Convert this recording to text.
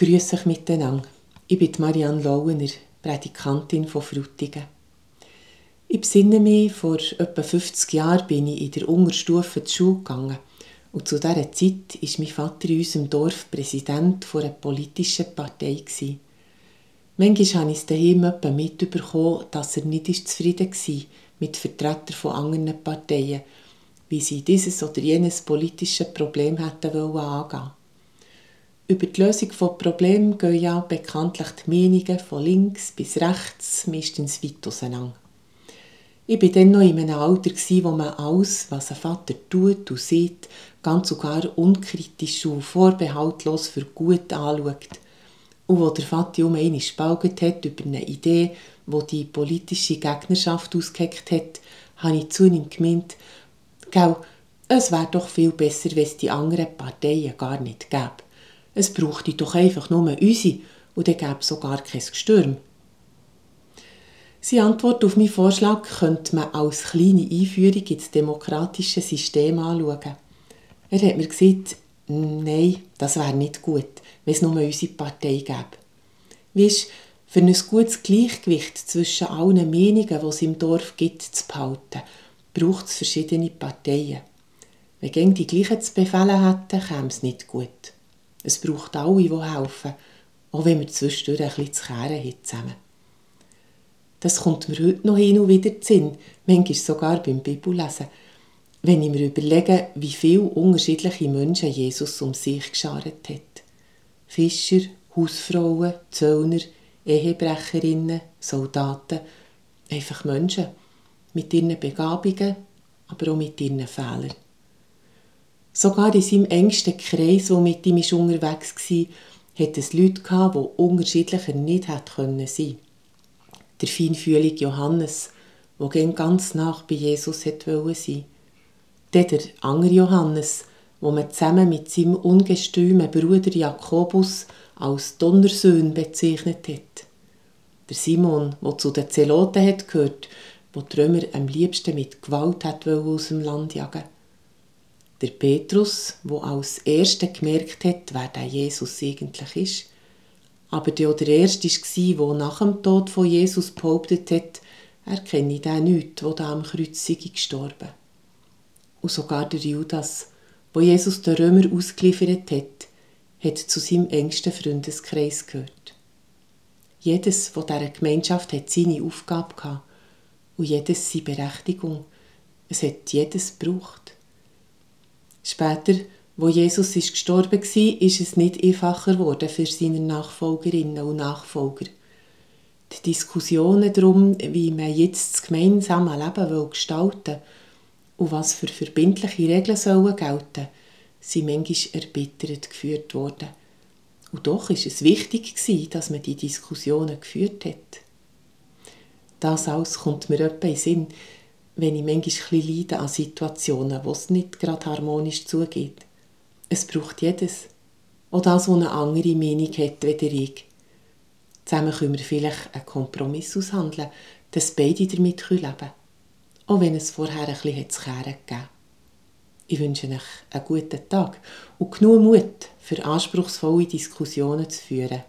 Grüße euch miteinander. Ich bin Marianne Lauener, Prädikantin von Frutigen. Ich besinne mich, vor etwa 50 Jahren bin ich in der Unterstufe zur Schule gegangen. Und zu dieser Zeit war mein Vater in unserem Dorf Präsident einer politischen Partei. Manchmal habe ich es daheim mitbekommen, dass er nicht zufrieden war mit Vertretern von anderen Parteien, wie sie dieses oder jenes politische Problem hätten angehen über die Lösung von Problemen gehen ja bekanntlich die Meinungen von links bis rechts meistens weit auseinander. Ich war dann noch in einem Alter, wo man alles, was ein Vater tut und sieht, ganz und gar unkritisch und vorbehaltlos für gut anschaut. Und wo der Vater um einmal gespaltet hat über eine Idee, wo die politische Gegnerschaft ausgeheckt hat, habe ich zunehmend gemeint, es wäre doch viel besser, wenn es die anderen Parteien gar nicht gäbe. Es brauchte doch einfach nur unsere und dann gäbe es sogar kein Gestürm. Seine Antwort auf meinen Vorschlag könnte man als kleine Einführung ins demokratische System anschauen. Er hat mir gesagt, nein, das wäre nicht gut, wenn es nur unsere Partei gäbe. Weißt, für ein gutes Gleichgewicht zwischen allen Meinungen, die es im Dorf gibt, zu behalten, braucht es verschiedene Parteien. Wenn die gleichen zu befehlen hätten, käme es nicht gut. Es braucht alle, die helfen, auch wenn wir zwischendurch ein bisschen zu kehren haben zusammen. Das kommt mir heute noch hin und wieder zu Sinn, manchmal sogar beim Bibellesen, wenn ich mir überlege, wie viele unterschiedliche Menschen Jesus um sich geschart hat. Fischer, Hausfrauen, Zöllner, Ehebrecherinnen, Soldaten, einfach Menschen mit ihren Begabungen, aber auch mit ihren Fehlern. Sogar in seinem engsten Kreis, wo mit ihm unterwegs war, hat es Leute gehabt, die unterschiedlicher nicht hätten sein können. Der feinfühlige Johannes, der ganz nach bei Jesus wollte sein. Dann der andere Johannes, wo man zusammen mit seinem ungestümen Bruder Jakobus als Donnersöhn bezeichnet hat. Der Simon, der zu den Zeloten gehört, wo die Römer am liebsten mit Gewalt aus dem Land jagen der Petrus, wo als Erster gemerkt hat, wer der Jesus eigentlich ist, aber der der Erste war, der nach dem Tod von Jesus behauptet hat, er kenne den nicht, der da am Kreuz sei gestorben. Und sogar der Judas, wo Jesus den Römer ausgeliefert hat, hat zu seinem engsten Freundeskreis gehört. Jedes von dieser Gemeinschaft hat seine Aufgabe gehabt und jedes seine Berechtigung. Es hat jedes gebraucht. Später, wo Jesus ist gestorben war, ist es nicht einfacher geworden für seine Nachfolgerinnen und Nachfolger. Die Diskussionen darum, wie man jetzt das gemeinsame Leben will gestalten und was für verbindliche Regeln sollen gelten, sind manchmal erbittert geführt worden. Und doch ist es wichtig dass man die Diskussionen geführt hat. Das alles kommt mir etwa in Sinn, wenn ich manchmal ein leide an Situationen, wo es nicht gerade harmonisch zugeht. Es braucht jedes. Auch das, wo eine andere Meinung hat, wie ich. Zusammen können wir vielleicht einen Kompromiss aushandeln, dass beide damit leben können. Auch wenn es vorher ein bisschen zu kehren gegeben Ich wünsche euch einen guten Tag und genug Mut, für anspruchsvolle Diskussionen zu führen.